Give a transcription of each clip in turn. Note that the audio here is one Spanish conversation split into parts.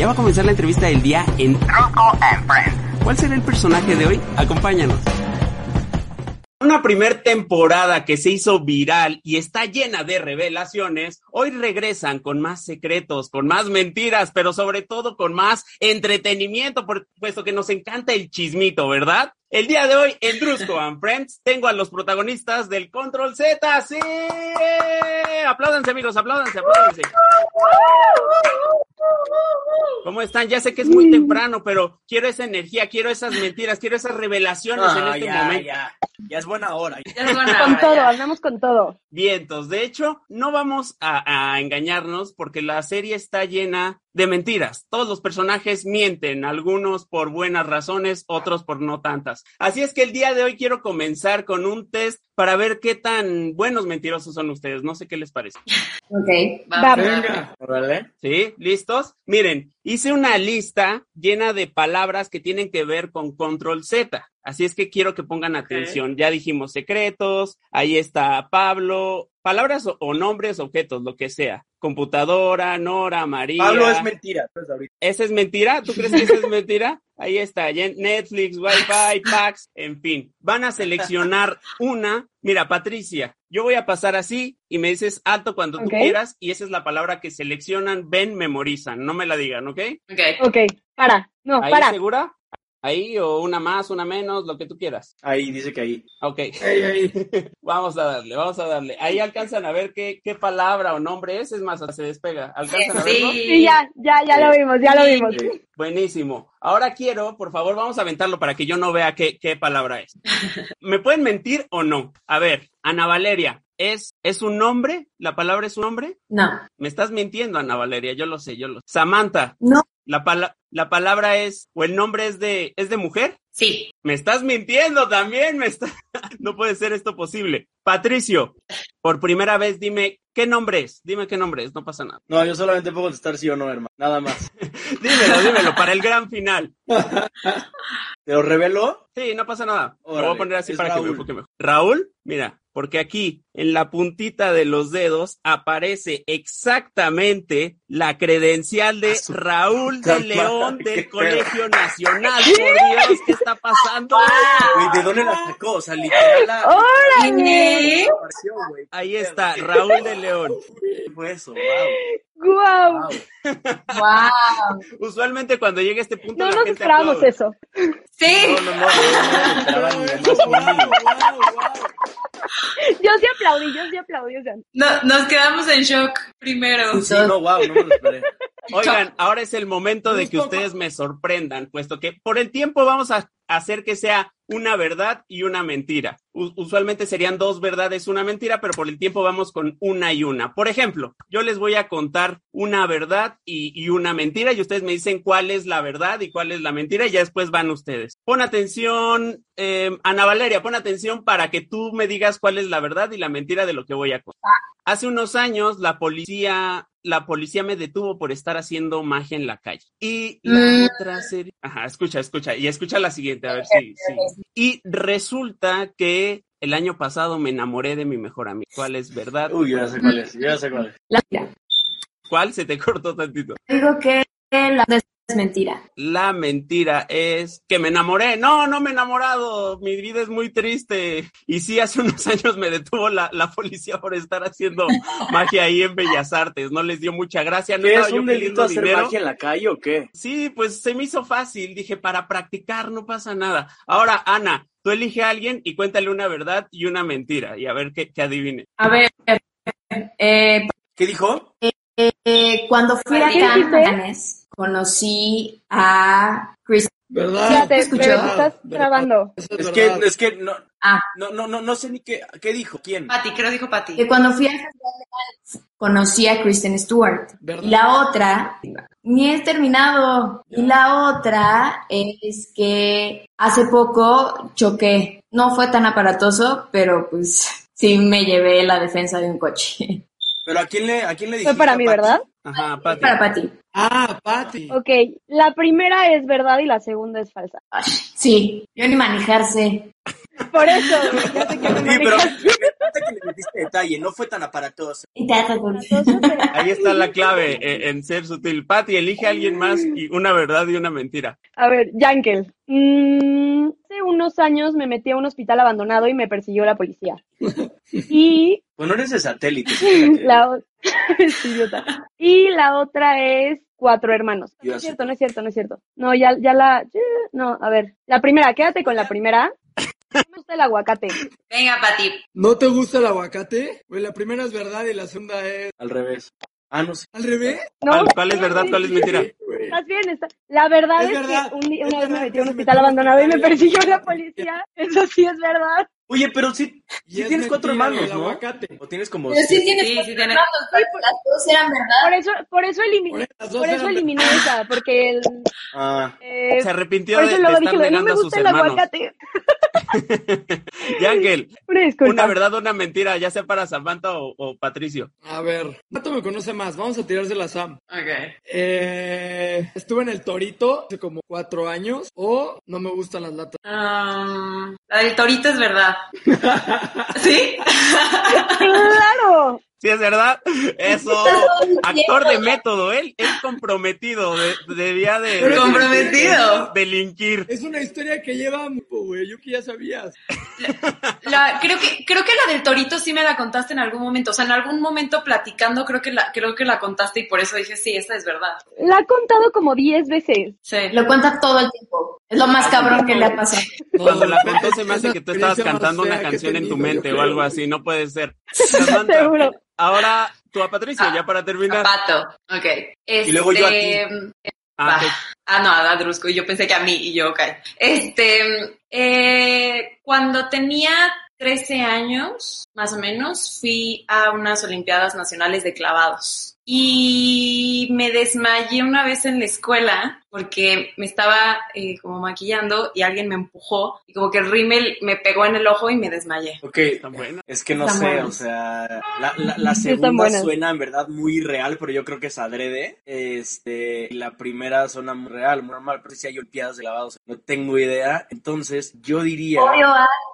Ya va a comenzar la entrevista del día en Truco and Friends. ¿Cuál será el personaje de hoy? Acompáñanos. Una primer temporada que se hizo viral y está llena de revelaciones, hoy regresan con más secretos, con más mentiras, pero sobre todo con más entretenimiento, por- puesto que nos encanta el chismito, ¿verdad? El día de hoy en Drusco and Friends tengo a los protagonistas del Control Z, ¡sí! Apláudanse amigos, apláudanse, apláudanse. ¿Cómo están? Ya sé que es muy temprano, pero quiero esa energía, quiero esas mentiras, quiero esas revelaciones en Ah, este ya, momento. ya. Ya es buena hora. Con todo, andamos con todo. Vientos. De hecho, no vamos a, a engañarnos porque la serie está llena de mentiras. Todos los personajes mienten, algunos por buenas razones, otros por no tantas. Así es que el día de hoy quiero comenzar con un test para ver qué tan buenos mentirosos son ustedes. No sé qué les parece. Ok, Vamos. Venga. ¿Sí? ¿Listos? Miren, hice una lista llena de palabras que tienen que ver con control Z. Así es que quiero que pongan atención. Ya dijimos secretos, ahí está Pablo, palabras o, o nombres, objetos, lo que sea. Computadora, Nora, María. Pablo es mentira. Pues ahorita. ¿Esa es mentira? ¿Tú crees que esa es mentira? Ahí está, Netflix, Wi-Fi, Pax, en fin. Van a seleccionar una. Mira, Patricia, yo voy a pasar así y me dices alto cuando tú quieras y esa es la palabra que seleccionan, ven, memorizan. No me la digan, ¿ok? ok. Ok, para. No, ¿Ahí para. segura? Ahí o una más, una menos, lo que tú quieras. Ahí dice que ahí. Ok. Ahí, ahí. Vamos a darle, vamos a darle. Ahí alcanzan a ver qué, qué palabra o nombre es, es más, se despega. ¿Alcanzan a verlo? Sí, ya, ya, ya lo vimos, ya lo vimos. Sí. Buenísimo. Ahora quiero, por favor, vamos a aventarlo para que yo no vea qué, qué palabra es. ¿Me pueden mentir o no? A ver, Ana Valeria, ¿es, ¿es un nombre? ¿La palabra es un nombre? No, Me estás mintiendo, Ana Valeria, yo lo sé, yo lo sé. Samantha, no, la, pala- la palabra es, o el nombre es de, ¿es de mujer? sí, Me estás mintiendo también, me está... no puede ser esto posible. Patricio, por primera vez dime, ¿qué nombre es? Dime qué nombre es, no pasa nada. No, yo solamente puedo contestar sí o no, hermano. Nada más. Dímelo, dímelo, para el gran final. ¿Te lo revelo? Sí, no pasa nada. Lo voy a poner así para que me Raúl. enfoque mejor. Raúl, mira, porque aquí en la puntita de los dedos aparece exactamente la credencial de Raúl de León del Colegio Nacional. Por Dios, ¿qué está pasando? Güey, ¿de dónde la sacó? O sea, literal la ¡Órale! Ahí está, Raúl de León. ¿Qué fue eso? Wow. ¡Guau! wow. wow, Usualmente cuando llega este punto No la nos gente esperábamos aplaude. eso. sí, No, no, no, no, no, aplaudí, yo sí aplaudí. O sea, no, nos quedamos en shock primero. Sí, no, wow, no me lo esperé. Oigan, ahora es el momento de que ustedes me sorprendan, puesto que por el tiempo vamos a hacer que sea una verdad y una mentira. Usualmente serían dos verdades, una mentira, pero por el tiempo vamos con una y una. Por ejemplo, yo les voy a contar una verdad y, y una mentira y ustedes me dicen cuál es la verdad y cuál es la mentira y ya después van ustedes. Pon atención, eh, Ana Valeria, pon atención para que tú me digas cuál es la verdad y la mentira de lo que voy a contar. Hace unos años la policía, la policía me detuvo por estar haciendo magia en la calle. Y la Mm. otra serie, ajá, escucha, escucha, y escucha la siguiente, a ver si, si. Y resulta que el año pasado me enamoré de mi mejor amigo. ¿Cuál es verdad? Uy, ya sé cuál es, ya sé cuál es. La. ¿Cuál se te cortó tantito? Digo que la mentira. La mentira es que me enamoré. No, no me he enamorado. Mi vida es muy triste. Y sí, hace unos años me detuvo la, la policía por estar haciendo magia ahí en Bellas Artes. No les dio mucha gracia. No ¿Qué estaba es yo un delito hacer dinero. magia en la calle o qué? Sí, pues se me hizo fácil. Dije, para practicar no pasa nada. Ahora, Ana, tú elige a alguien y cuéntale una verdad y una mentira y a ver qué, qué adivine. A ver, eh, ¿Qué dijo? eh, cuando fui a. Cannes, conocí a Chris ¿Verdad? Fíjate, escuchó. pero te estás. Eso Es que, es que no, Ah, no, no, no, no sé ni qué, qué dijo, quién. Pati, creo dijo Pati. Que cuando fui a Festival de conocí a Kristen Stewart. ¿Verdad? Y la otra, ni he terminado. Y la otra es que hace poco choqué. No fue tan aparatoso, pero pues sí me llevé la defensa de un coche. Pero ¿a quién le, a quién le dijiste? Fue para mí, Pati? ¿verdad? Ajá, Pati. Para Pati. Ah, Pati. Ok, la primera es verdad y la segunda es falsa. Ay, Sí, yo ni manejarse. Por eso, ya sé que me Sí, pero manejas. me encanta que le metiste detalle, no fue tan aparatoso. Y te haces Entonces, pero- Ahí está la clave eh, en ser sutil. Pati, elige a alguien más y una verdad y una mentira. A ver, Yankel. Mm, hace unos años me metí a un hospital abandonado y me persiguió la policía. Y Bueno, eres de satélite. la. Y la otra es cuatro hermanos. No es cierto, no es cierto, no es cierto. No, ya, ya la. No, a ver. La primera, quédate con la primera. No me gusta el aguacate. Venga, Pati. ¿No te gusta el aguacate? Pues la primera es verdad y la segunda es Al revés. Ah, no sé. al revés. No, ¿Cuál, cuál es verdad, cuál es mentira? Estás bien, está. La verdad Es es, verdad, que un día- es una vez me metí a un hospital abandonado y me persiguió la policía. Eso sí es verdad. Oye, pero sí, Y sí es tienes cuatro hermanos, el ¿no? aguacate. O tienes como... Pero sí tienes Sí, cuatro sí tiene- hermanos, pero las dos eran verdad. Por eso, por eso eliminé, Por eso eliminé esa, porque el, Ah, eh, Se arrepintió por de, eso de luego estar dije, no negando me a sus gusta el hermanos. aguacate. Yangel, Una verdad o una mentira, ya sea para Samantha o, o Patricio. A ver, Pato me conoce más. Vamos a tirarse la Sam. Ok. Eh, estuve en el Torito hace como cuatro años. O no me gustan las latas. Um, la del torito es verdad. ¿Sí? ¡Claro! Sí, es verdad. Eso. Actor de método, él, él comprometido, de- debía de, de- Comprometido. de delinquir. Es una historia que lleva mucho, güey. Yo que ya sabías. La- creo que creo que la del torito sí me la contaste en algún momento. O sea, en algún momento platicando creo que la creo que la contaste y por eso dije sí, esta es verdad. La ha contado como 10 veces. Sí. Lo cuenta todo el tiempo. Es lo más cabrón que le ha pasado. Cuando la contó se me hace es que tú estabas cantando una canción en tu mente o algo así, no puede ser. Samantha, Seguro. Ahora tú a Patricio, Ah, ya para terminar. Pato. Ok. Este, Y luego yo a ti. Ah, va. ok. Ah, no, a Drusco, y yo pensé que a mí, y yo, ok. Este, eh, cuando tenía 13 años, más o menos, fui a unas Olimpiadas Nacionales de Clavados. Y me desmayé una vez en la escuela porque me estaba eh, como maquillando y alguien me empujó y como que el rímel me pegó en el ojo y me desmayé. ok. Está buena. Es que no Están sé, buenas. o sea, la, segunda suena en verdad muy real, pero yo creo que es adrede. Este, la primera suena muy real, muy normal, pero si hay olimpiadas de lavados, no tengo idea. Entonces, yo diría Obvio,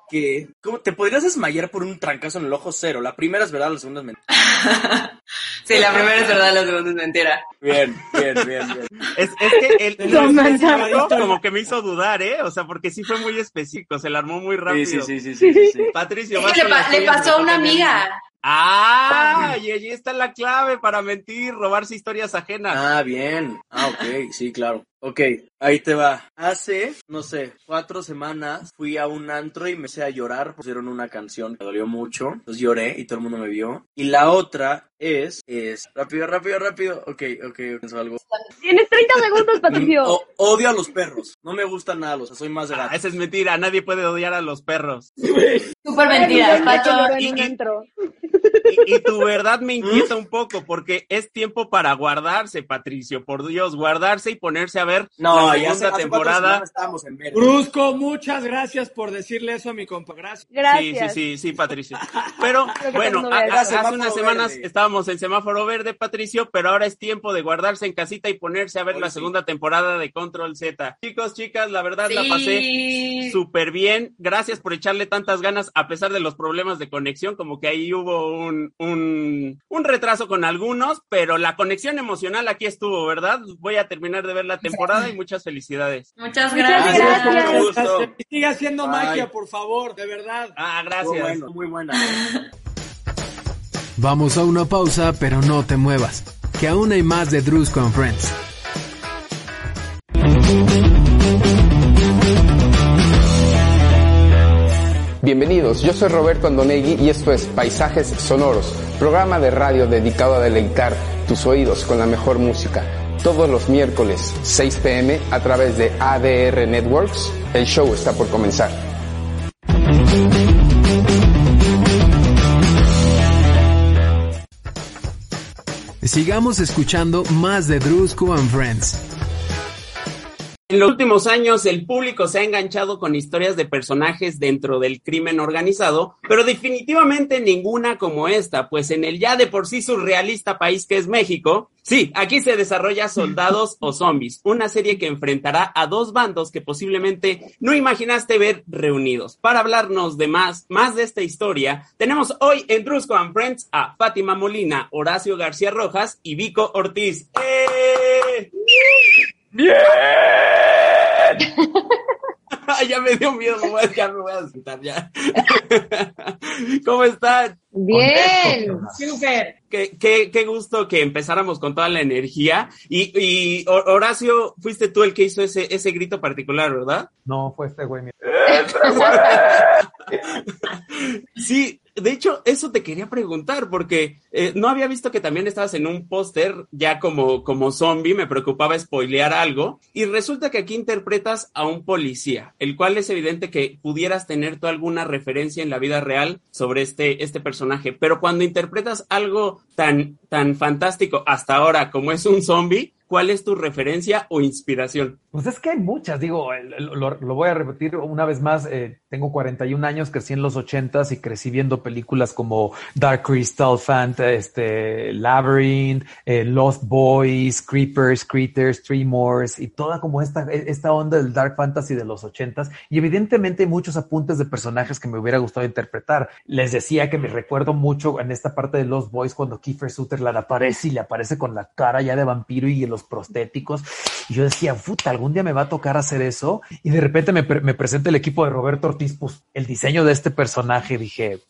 que, ¿cómo te podrías desmayar por un trancazo en el ojo cero? La primera es verdad, la segunda es mentira. sí, la primera es verdad, la segunda es mentira. Bien, bien, bien, bien. Es, es que el, No, el man, específico no. como que me hizo dudar, ¿eh? O sea, porque sí fue muy específico, se la armó muy Sí, rápido. sí, sí, sí, sí, sí. Patricio, vas que le, pa- le pasó a una amiga. Ah, y allí está la clave para mentir, robarse historias ajenas. Ah, bien. Ah, ok, sí, claro. Ok, ahí te va. Hace, no sé, cuatro semanas fui a un antro y me hice a llorar. Pusieron una canción que me dolió mucho. Entonces lloré y todo el mundo me vio. Y la otra es, es, rápido, rápido, rápido. Ok, ok, pienso algo. Tienes 30 segundos, Patricio. Mm, o- odio a los perros. No me gustan nada, o sea, soy más de Ah, gato. esa es mentira, nadie puede odiar a los perros. súper mentira. Y- y- antro. Y, y tu verdad me inquieta un poco, porque es tiempo para guardarse, Patricio. Por Dios, guardarse y ponerse a ver No, la ya hace, segunda hace temporada. semanas estábamos en verde. Brusco, muchas gracias por decirle eso a mi compa. Gracias. Gracias. Sí, sí, sí, sí, Patricio. Pero bueno, a- a- hace Semáforo unas semanas verde. estábamos en semáforo verde, Patricio, pero ahora es tiempo de guardarse en casita y ponerse a ver Hoy la sí. segunda temporada de Control Z. Chicos, chicas, la verdad la pasé súper bien. Gracias por echarle tantas ganas a pesar de los problemas de conexión, como que ahí hubo un, un, un retraso con algunos, pero la conexión emocional aquí estuvo, ¿verdad? Voy a terminar de ver la temporada y muchas felicidades. Muchas gracias. gracias. Sigue haciendo Bye. magia, por favor, de verdad. Ah, Muy gracias. bueno, muy buena. Vamos a una pausa, pero no te muevas, que aún hay más de Drusco and Friends. Bienvenidos, yo soy Roberto Andonegui y esto es Paisajes Sonoros, programa de radio dedicado a deleitar tus oídos con la mejor música. todos los miércoles 6 pm a través de ADR Networks. El show está por comenzar. Sigamos escuchando más de Drusco and Friends. En los últimos años, el público se ha enganchado con historias de personajes dentro del crimen organizado, pero definitivamente ninguna como esta, pues en el ya de por sí surrealista país que es México, sí, aquí se desarrolla Soldados o Zombies, una serie que enfrentará a dos bandos que posiblemente no imaginaste ver reunidos. Para hablarnos de más, más de esta historia, tenemos hoy en Drusco and Friends a Fátima Molina, Horacio García Rojas y Vico Ortiz. ¡Eh! ¡Bien! ya me dio miedo, no voy a, ya me voy a sentar ya. ¿Cómo están? Bien, súper. Qué, qué, qué, gusto que empezáramos con toda la energía. Y, y Horacio, fuiste tú el que hizo ese, ese grito particular, ¿verdad? No, fue este güey. sí, de hecho, eso te quería preguntar, porque eh, no había visto que también estabas en un póster ya como, como zombie, me preocupaba spoilear algo, y resulta que aquí interpretas a un policía, el cual es evidente que pudieras tener tú alguna referencia en la vida real sobre este, este personaje, pero cuando interpretas algo tan, tan fantástico hasta ahora como es un zombie, ¿cuál es tu referencia o inspiración? Pues es que hay muchas, digo, lo, voy a repetir una vez más, eh, tengo 41 años, crecí en los 80s y crecí viendo películas como Dark Crystal, Fant, este, Labyrinth, eh, Lost Boys, Creepers, Critters, Tremors y toda como esta, esta onda del Dark Fantasy de los 80s y evidentemente hay muchos apuntes de personajes que me hubiera gustado interpretar. Les decía que me recuerdo mucho en esta parte de Lost Boys cuando Kiefer Sutherland aparece y le aparece con la cara ya de vampiro y los prostéticos y yo decía, puta, algún día me va a tocar hacer eso. Y de repente me, me presenta el equipo de Roberto Ortiz, pues el diseño de este personaje, dije,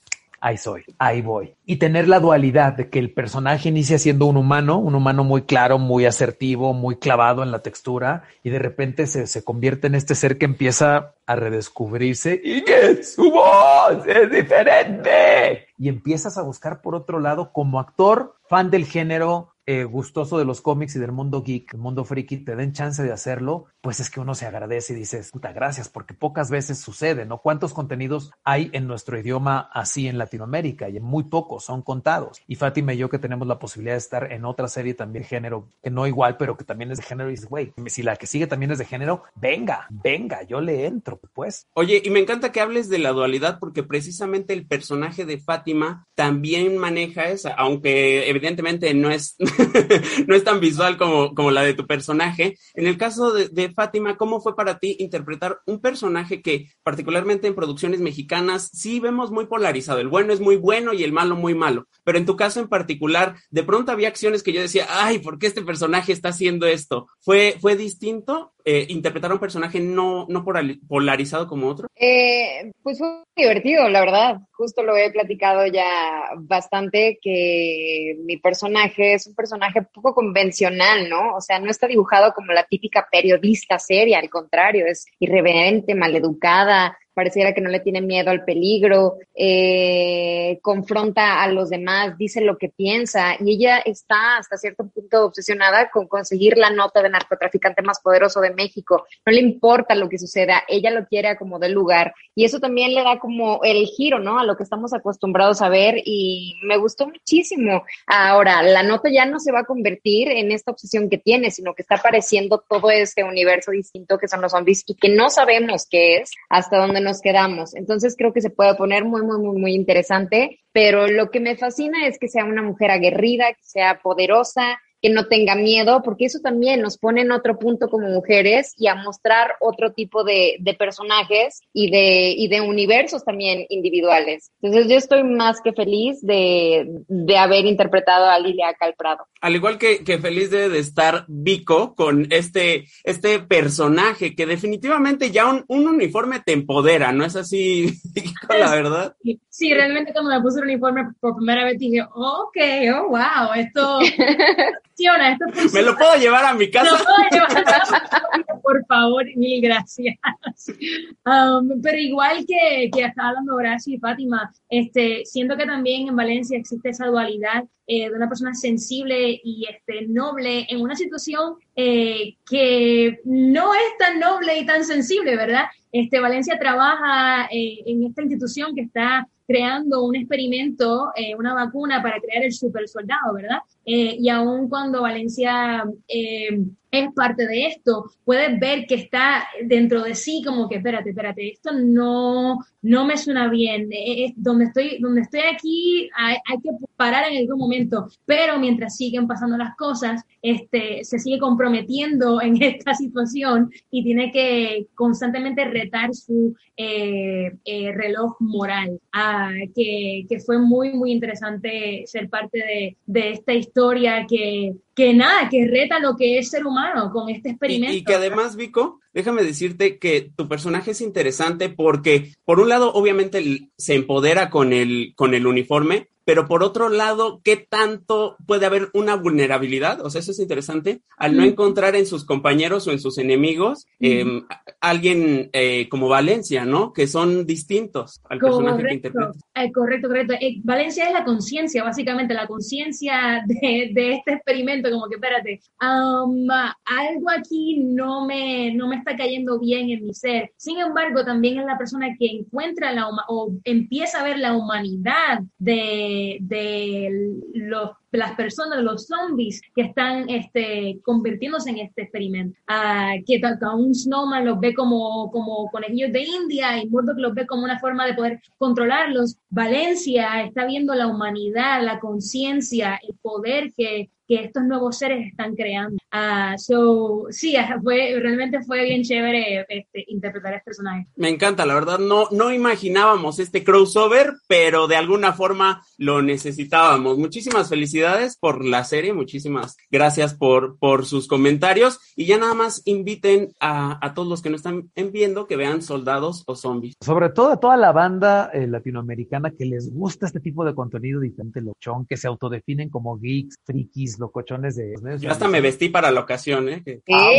ahí soy, ahí voy. Y tener la dualidad de que el personaje inicia siendo un humano, un humano muy claro, muy asertivo, muy clavado en la textura, y de repente se, se convierte en este ser que empieza a redescubrirse y que su voz es diferente. Y empiezas a buscar por otro lado como actor, fan del género, eh, gustoso de los cómics y del mundo geek, el mundo friki, te den chance de hacerlo, pues es que uno se agradece y dices, puta, gracias, porque pocas veces sucede, ¿no? ¿Cuántos contenidos hay en nuestro idioma así en Latinoamérica? Y muy pocos, son contados. Y Fátima y yo que tenemos la posibilidad de estar en otra serie también de género, que no igual, pero que también es de género, y dices, güey, si la que sigue también es de género, venga, venga, yo le entro, pues. Oye, y me encanta que hables de la dualidad, porque precisamente el personaje de Fátima también maneja esa, aunque evidentemente no es no es tan visual como, como la de tu personaje. En el caso de, Fátima, ¿cómo fue para ti interpretar un personaje que particularmente en producciones mexicanas sí vemos muy polarizado? El bueno es muy bueno y el malo muy malo. Pero en tu caso en particular, de pronto había acciones que yo decía, ay, ¿por qué este personaje está haciendo esto? ¿Fue, fue distinto? Eh, interpretar a un personaje no, no polarizado como otro? Eh, pues fue divertido, la verdad. Justo lo he platicado ya bastante, que mi personaje es un personaje poco convencional, ¿no? O sea, no está dibujado como la típica periodista seria, al contrario, es irreverente, maleducada, pareciera que no le tiene miedo al peligro, eh, confronta a los demás, dice lo que piensa y ella está hasta cierto punto obsesionada con conseguir la nota de narcotraficante más poderoso de México. No le importa lo que suceda, ella lo quiere como del lugar y eso también le da como el giro, ¿no? A lo que estamos acostumbrados a ver y me gustó muchísimo. Ahora, la nota ya no se va a convertir en esta obsesión que tiene, sino que está apareciendo todo este universo distinto que son los zombies y que no sabemos qué es hasta dónde nos quedamos. Entonces creo que se puede poner muy, muy, muy, muy interesante, pero lo que me fascina es que sea una mujer aguerrida, que sea poderosa, que no tenga miedo, porque eso también nos pone en otro punto como mujeres y a mostrar otro tipo de, de personajes y de, y de universos también individuales. Entonces yo estoy más que feliz de, de haber interpretado a Lilia Calprado. Al igual que, que feliz de, de, estar Vico con este, este personaje que definitivamente ya un, un uniforme te empodera, ¿no es así, la verdad? Sí, realmente cuando me puse el uniforme por primera vez dije, ok, oh wow, esto esto ¿Me lo puedo llevar a mi casa? por favor, mil gracias. Um, pero igual que, que estaba hablando Horacio y Fátima, este, siento que también en Valencia existe esa dualidad eh, de una persona sensible y este, noble en una situación eh, que no es tan noble y tan sensible, ¿verdad? Este, Valencia trabaja eh, en esta institución que está creando un experimento, una vacuna para crear el super soldado, ¿verdad? Y aun cuando Valencia es parte de esto, puedes ver que está dentro de sí como que, espérate, espérate, esto no, no me suena bien, eh, eh, donde, estoy, donde estoy aquí hay, que parar en algún momento, pero mientras siguen pasando las cosas, este, se sigue comprometiendo en esta situación y tiene que constantemente retar su eh, reloj moral, ah, que, que, fue muy, muy interesante ser parte de, de esta historia que, que nada, que reta lo que es ser humano con este experimento. Y, y que además, Vico, déjame decirte que tu personaje es interesante porque, por un lado, obviamente se empodera con el, con el uniforme, pero por otro lado, ¿qué tanto puede haber una vulnerabilidad? O sea, eso es interesante, al no encontrar en sus compañeros o en sus enemigos eh, alguien eh, como Valencia, ¿no? Que son distintos al correcto, personaje que interpreta. Eh, correcto, correcto. Eh, Valencia es la conciencia, básicamente, la conciencia de, este experimento, como que, espérate, um, algo aquí no me, no me está cayendo bien en mi ser. Sin embargo, también es la persona que encuentra la o empieza a ver la humanidad de, de los las personas, los zombies que están este, convirtiéndose en este experimento. Uh, que un Snowman los ve como, como conejillos de India y Murdoch los ve como una forma de poder controlarlos. Valencia está viendo la humanidad, la conciencia, el poder que, que estos nuevos seres están creando. Uh, so, sí, fue, realmente fue bien chévere este, interpretar a este personaje. Me encanta, la verdad, no, no imaginábamos este crossover, pero de alguna forma lo necesitábamos. Muchísimas felicidades por la serie, muchísimas gracias por, por sus comentarios y ya nada más inviten a, a todos los que no están viendo que vean Soldados o Zombies. Sobre todo a toda la banda eh, latinoamericana que les gusta este tipo de contenido diferente, lochón, que se autodefinen como geeks, frikis, locochones de... Yo hasta me vestí para la ocasión, ¿eh? Que... ¡Ah,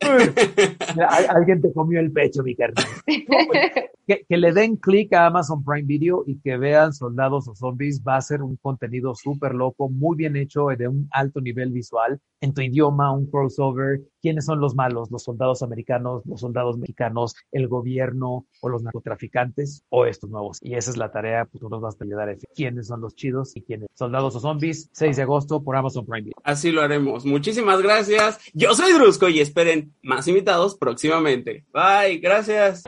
Alguien te comió el pecho, mi carnal. Pues, que, que, le den clic a Amazon Prime Video y que vean Soldados o Zombies va a ser un contenido súper loco, muy bien hecho, de un alto nivel visual, en tu idioma, un crossover. ¿Quiénes son los malos? ¿Los soldados americanos, los soldados mexicanos, el gobierno o los narcotraficantes o estos nuevos? Y esa es la tarea, pues tú nos vas a ayudar a decir quiénes son los chidos y quiénes. Soldados o Zombies, 6 de agosto por Amazon Prime Video. Así lo haremos. Muchísimas gracias. Yo soy Drusco y esperen más invitados próximamente. Bye, gracias.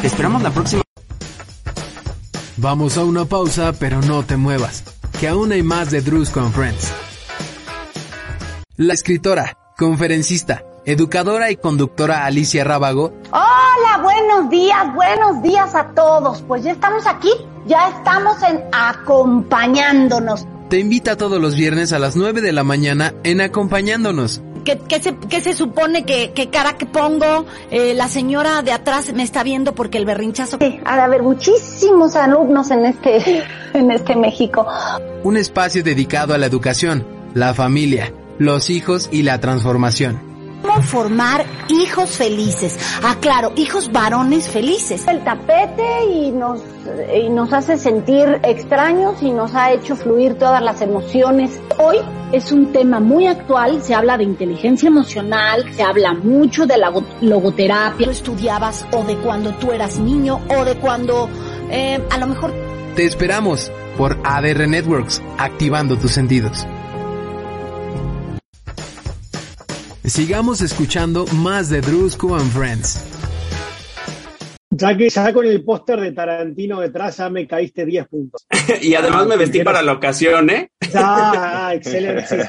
Te esperamos la próxima. Vamos a una pausa, pero no te muevas, que aún hay más de Drusco and Friends. La escritora, conferencista, educadora y conductora Alicia Rábago. Hola, buenos días, buenos días a todos. Pues ya estamos aquí, ya estamos en acompañándonos. Te invita todos los viernes a las 9 de la mañana en acompañándonos. ¿Qué, qué, se, qué se, supone que, que, cara que pongo? Eh, la señora de atrás me está viendo porque el berrinchazo. Sí, ha de haber muchísimos alumnos en este, en este México. Un espacio dedicado a la educación, la familia, los hijos y la transformación. ¿Cómo formar hijos felices? Ah, claro, hijos varones felices. El tapete y nos, y nos hace sentir extraños y nos ha hecho fluir todas las emociones. Hoy es un tema muy actual, se habla de inteligencia emocional, se habla mucho de la logoterapia. Tú estudiabas o de cuando tú eras niño o de cuando eh, a lo mejor... Te esperamos por ADR Networks, activando tus sentidos. Sigamos escuchando más de Drusco and Friends. Ya que ya con el póster de Tarantino detrás ya me caíste 10 puntos. y además me vestí para la ocasión, ¿eh? Ah, excelente.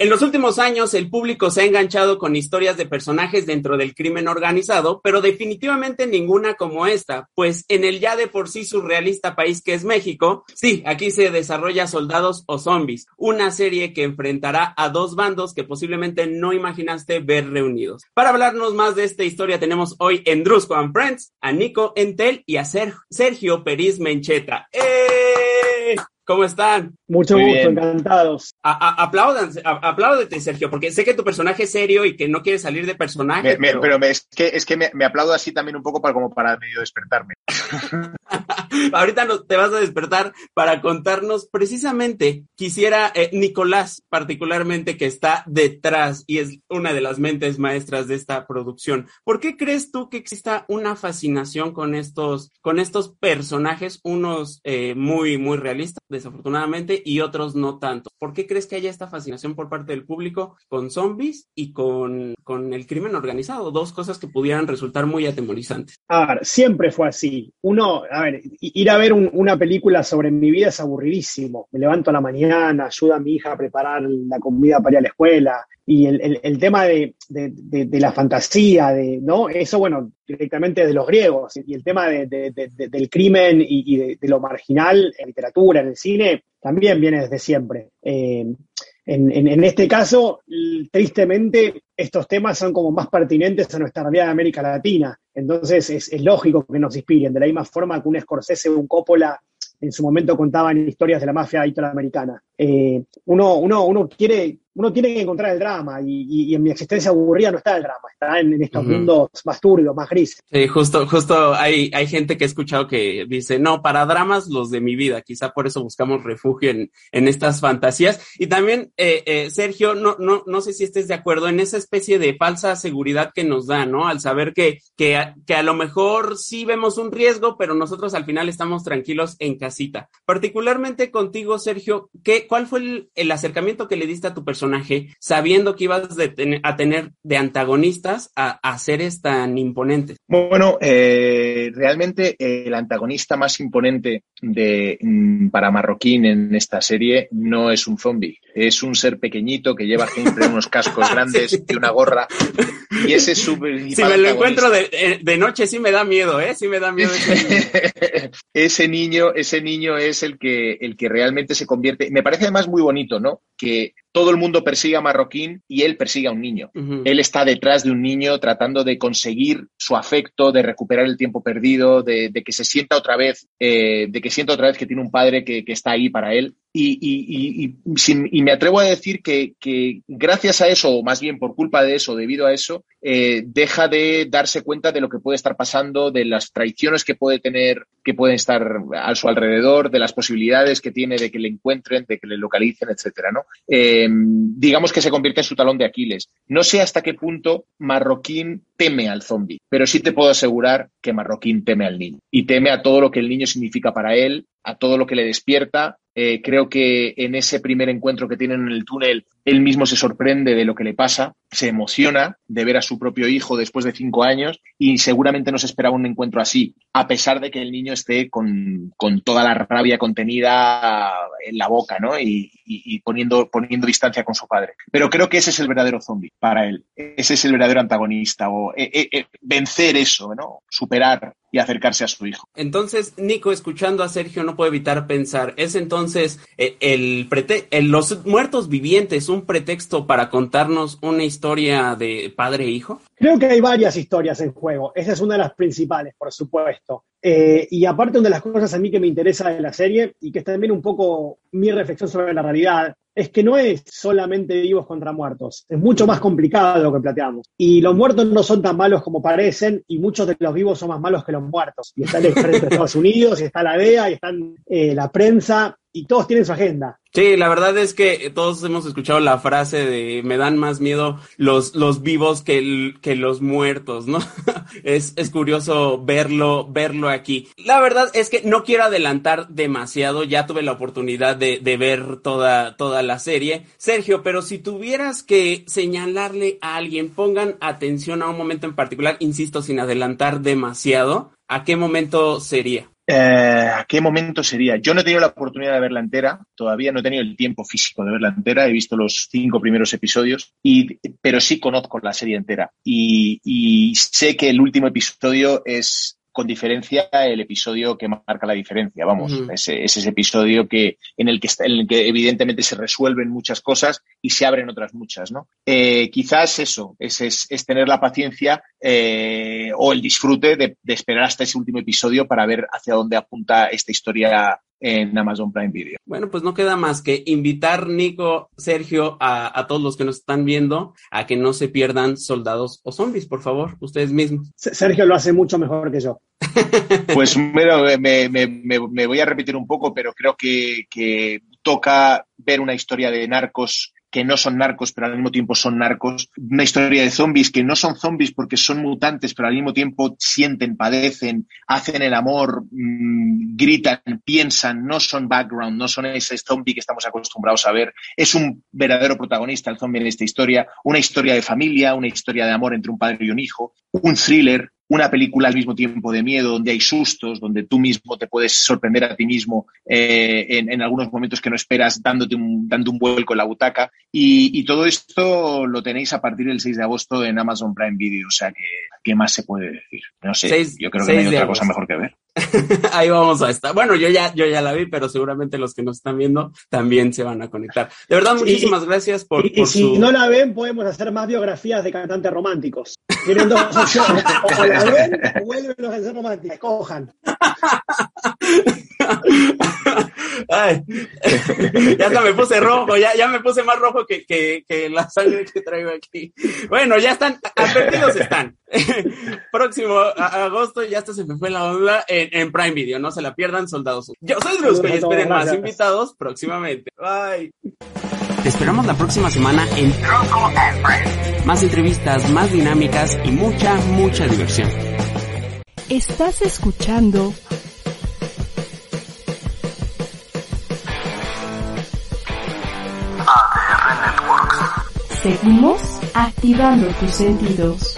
En los últimos años, el público se ha enganchado con historias de personajes dentro del crimen organizado, pero definitivamente ninguna como esta, pues en el ya de por sí surrealista país que es México, sí, aquí se desarrolla Soldados o Zombies, una serie que enfrentará a dos bandos que posiblemente no imaginaste ver reunidos. Para hablarnos más de esta historia tenemos hoy en Drusco and Friends a Nico Entel y a Sergio Peris Mencheta. ¡Eh! ¿Cómo están? Mucho Muy gusto, bien. encantados. A- a- aplaudan, a- apláudete, Sergio, porque sé que tu personaje es serio y que no quiere salir de personaje. Me- me- pero- pero me- es que, es que me, me aplaudo así también un poco para, como para medio despertarme. Ahorita no- te vas a despertar para contarnos precisamente, quisiera, eh, Nicolás particularmente, que está detrás y es una de las mentes maestras de esta producción. ¿Por qué crees tú que exista una fascinación con estos, con estos personajes, unos eh, muy, muy realistas, desafortunadamente, y otros no tanto? ¿Por qué crees que haya esta fascinación por parte del público con zombies y con, con el crimen organizado? Dos cosas que pudieran resultar muy atemorizantes. A ver, siempre fue así. Uno, a ver, ir a ver un- una película sobre mi vida es aburridísimo. Me levanto a la mañana, ayudo a mi hija a preparar la comida para ir a la escuela. Y el, el- tema de, de- la fantasía, de, ¿no? Eso, bueno, directamente de los griegos. Y el tema de- de- de- de- del crimen y, de, lo marginal en literatura, en el cine, también viene desde siempre. Eh, en, en- este caso, tristemente, estos temas son como más pertinentes a nuestra realidad de América Latina. Entonces, es, es lógico que nos inspiren, de la misma forma que un Scorsese o un Coppola en su momento contaban historias de la mafia italoamericana. Eh, uno, uno, uno, quiere, uno tiene que encontrar el drama y, y- y en mi existencia aburrida no está el drama, está en, en estos mundos más turbios, más grises. Sí, justo, justo hay, hay gente que he escuchado que dice, no, para dramas los de mi vida, quizá por eso buscamos refugio en, en estas fantasías. Y también, eh, eh, Sergio, no, no, no sé si estés de acuerdo en esa especie de falsa seguridad que nos da, ¿no? Al saber que, que, a- que a lo mejor sí vemos un riesgo, pero nosotros al final estamos tranquilos en casita. Particularmente contigo, Sergio, ¿qué, ¿cuál fue el, el acercamiento que le diste a tu personaje sabiendo que ibas de a tener de antagonistas a, a seres tan imponentes? Bueno, eh, realmente eh, el antagonista más imponente de, mm, para Marroquín en esta serie no es un zombie, es un ser pequeñito que lleva siempre unos cascos grandes y una gorra. Y ese es su Si me lo encuentro de, eh, de noche, sí me da miedo, ¿eh? Sí me da miedo. ese- ese niño, ese niño es el que, el que realmente se convierte. Me parece además muy bonito, ¿no? Que todo el mundo persiga a Marroquín y él persiga a un niño. Él está detrás de un niño tratando de conseguir su afecto, de recuperar el tiempo perdido, de, de que se sienta otra vez, eh, de que sienta otra vez que tiene un padre que, que está ahí para él. Y, y- y- sin- y me atrevo a decir que, que gracias a eso, o más bien por culpa de eso, debido a eso, eh, deja de darse cuenta de lo que puede estar pasando, de las traiciones que puede tener, que pueden estar a su alrededor, de las posibilidades que tiene de que le encuentren, de que le localicen, etcétera, ¿no? Eh, digamos que se convierte en su talón de Aquiles. No sé hasta qué punto Marroquín teme al zombie, pero sí te puedo asegurar que Marroquín teme al niño y teme a todo lo que el niño significa para él, a todo lo que le despierta. Eh, creo que en ese primer encuentro que tienen en el túnel, él mismo se sorprende de lo que le pasa, se emociona de ver a su propio hijo después de cinco años y seguramente no se esperaba un encuentro así, a pesar de que el niño esté con, con toda la rabia contenida en la boca, ¿no? Y, y- poniendo, poniendo distancia con su padre. Pero creo que ese es el verdadero zombie para él. Ese es el verdadero antagonista, o eh, eh, eh, vencer eso, ¿no? Superar y acercarse a su hijo. Entonces, Nico, escuchando a Sergio, no puedo evitar pensar, ¿es entonces el prete los muertos vivientes un pretexto para contarnos una historia de padre e hijo? Creo que hay varias historias en juego. Esa es una de las principales, por supuesto. Eh, y aparte, una de las cosas a mí que me interesa de la serie y que es también un poco mi reflexión sobre la realidad, es que no es solamente vivos contra muertos. Es mucho más complicado lo que planteamos. Y los muertos no son tan malos como parecen y muchos de los vivos son más malos que los muertos. Y está el ejército de Estados Unidos, y está la DEA, y están eh, la prensa, y todos tienen su agenda. Sí, la verdad es que todos hemos escuchado la frase de me dan más miedo los, los vivos que, que los muertos, ¿no? es, es curioso verlo, verlo aquí. La verdad es que no quiero adelantar demasiado, ya tuve la oportunidad de, de ver toda, toda la serie. Sergio, pero si tuvieras que señalarle a alguien, pongan atención a un momento en particular, insisto, sin adelantar demasiado, ¿a qué momento sería? Eh, ¿A qué momento sería? Yo no he tenido la oportunidad de verla entera, todavía no he tenido el tiempo físico de verla entera, he visto los cinco primeros episodios, y, pero sí conozco la serie entera. Y sé que el último episodio es con diferencia el episodio que marca la diferencia, vamos, Ujú. ese, es ese episodio que, en, el que está- en el que evidentemente se resuelven muchas cosas y se abren otras muchas, ¿no? Eh, quizás eso, es, es, es tener la paciencia eh, o el disfrute de, de esperar hasta ese último episodio para ver hacia dónde apunta esta historia en Amazon Prime Video. Bueno, pues no queda más que invitar, Nico, Sergio, a, a, todos los que nos están viendo a que no se pierdan soldados o zombies, por favor, ustedes mismos. Sergio lo hace mucho mejor que yo. Pues me, me, me, me, voy a repetir un poco, pero creo que, que toca ver una historia de narcos que no son narcos, pero al mismo tiempo son narcos. Una historia de zombies que no son zombies porque son mutantes, pero al mismo tiempo sienten, padecen, hacen el amor, mmm, gritan, piensan, no son background, no son ese zombie que estamos acostumbrados a ver. Es un verdadero protagonista el zombie en esta historia, una historia de familia, una historia de amor entre un padre y un hijo, un thriller, una película al mismo tiempo de miedo, donde hay sustos, donde tú mismo te puedes sorprender a ti mismo eh, en, en, algunos momentos que no esperas, dándote un, dando un vuelco en la butaca. Y, y, todo esto lo tenéis a partir del 6 de agosto en Amazon Prime Video. O sea que, ¿qué más se puede decir? No sé, 6, yo creo que no hay otra cosa mejor que ver. Ahí vamos a estar. Bueno, yo ya, yo ya la vi, pero seguramente los que nos están viendo también se van a conectar. De verdad, muchísimas y, gracias por. Y, por si su... no la ven, podemos hacer más biografías de cantantes románticos. Tienen dos opciones. O la ven o vuelven los. Ay, ya hasta me puse rojo, ya, ya me puse más rojo que, que, que, la sangre que traigo aquí. Bueno, ya están, advertidos están. Próximo a, agosto, ya hasta se me fue la onda en, en, Prime Video, no se la pierdan, soldados. Yo soy Drusco y esperen más invitados próximamente. Bye. Te esperamos la próxima semana en Más entrevistas, más dinámicas y mucha, mucha diversión. Estás escuchando ADR Networks. Seguimos activando tus sentidos.